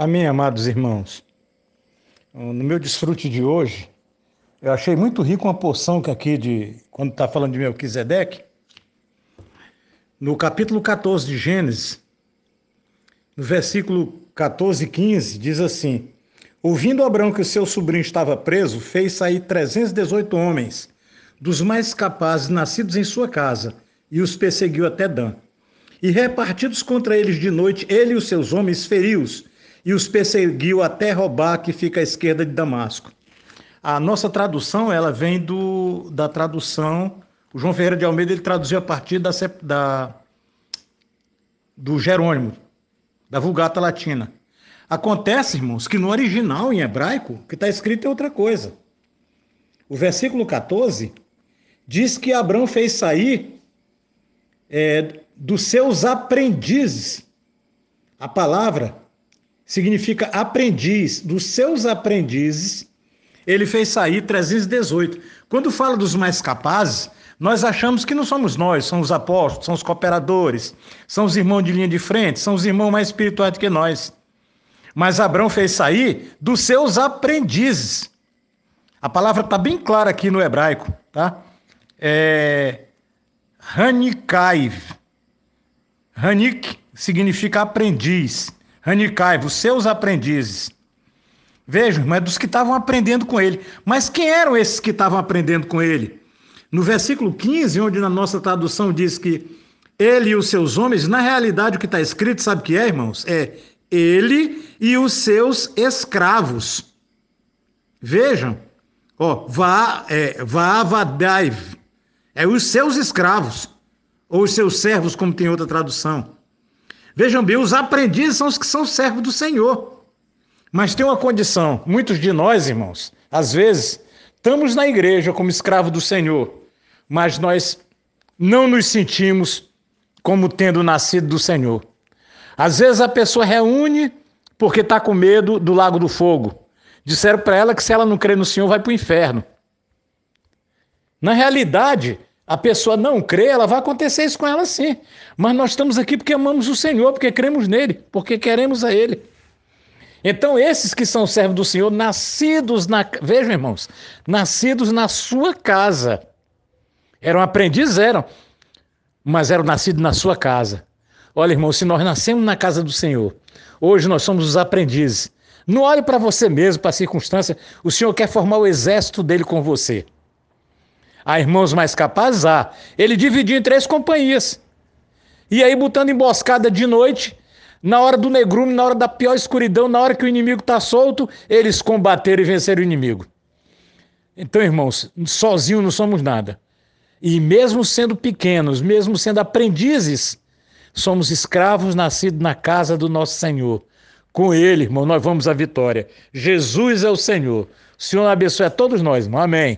Amém, amados irmãos. No meu desfrute de hoje, eu achei muito rico uma porção que aqui de quando está falando de Melquisedeque, no capítulo 14 de Gênesis, no versículo 14 e 15, diz assim: Ouvindo Abraão que o seu sobrinho estava preso, fez sair 318 homens, dos mais capazes nascidos em sua casa, e os perseguiu até Dan. E repartidos contra eles de noite, ele e os seus homens feriu-os e os perseguiu até roubar, que fica à esquerda de Damasco. A nossa tradução, ela vem do, da tradução, o João Ferreira de Almeida, ele traduziu a partir da, da do Jerônimo, da Vulgata Latina. Acontece, irmãos, que no original, em hebraico, que está escrito é outra coisa. O versículo 14 diz que Abraão fez sair é, dos seus aprendizes. A palavra significa aprendiz, dos seus aprendizes, ele fez sair 318. Quando fala dos mais capazes, nós achamos que não somos nós, são os apóstolos, são os cooperadores, são os irmãos de linha de frente, são os irmãos mais espirituais do que nós. Mas Abraão fez sair dos seus aprendizes. A palavra está bem clara aqui no hebraico, tá? É Hanikaiv. Hanik significa aprendiz. Hanicai, os seus aprendizes. Vejam, mas dos que estavam aprendendo com ele. Mas quem eram esses que estavam aprendendo com ele? No versículo 15, onde na nossa tradução diz que ele e os seus homens, na realidade o que está escrito, sabe o que é, irmãos? É ele e os seus escravos. Vejam, ó, vá, é, vá, vadaiv, é os seus escravos, ou os seus servos, como tem outra tradução. Vejam bem, os aprendizes são os que são servos do Senhor. Mas tem uma condição: muitos de nós, irmãos, às vezes, estamos na igreja como escravo do Senhor, mas nós não nos sentimos como tendo nascido do Senhor. Às vezes a pessoa reúne porque está com medo do lago do fogo. Disseram para ela que se ela não crer no Senhor, vai para o inferno. Na realidade, a pessoa não crê, ela vai acontecer isso com ela sim. Mas nós estamos aqui porque amamos o Senhor, porque cremos nele, porque queremos a ele. Então, esses que são servos do Senhor, nascidos na. Vejam, irmãos, nascidos na sua casa. Eram aprendizes, eram, mas eram nascidos na sua casa. Olha, irmão, se nós nascemos na casa do Senhor, hoje nós somos os aprendizes. Não olhe para você mesmo, para a circunstância. O Senhor quer formar o exército dele com você. Há irmãos mais capazes? Há. Ele dividiu em três companhias. E aí, botando emboscada de noite, na hora do negrume, na hora da pior escuridão, na hora que o inimigo está solto, eles combateram e venceram o inimigo. Então, irmãos, sozinhos não somos nada. E mesmo sendo pequenos, mesmo sendo aprendizes, somos escravos nascidos na casa do nosso Senhor. Com Ele, irmão, nós vamos à vitória. Jesus é o Senhor. O Senhor abençoe a todos nós, irmão. Amém.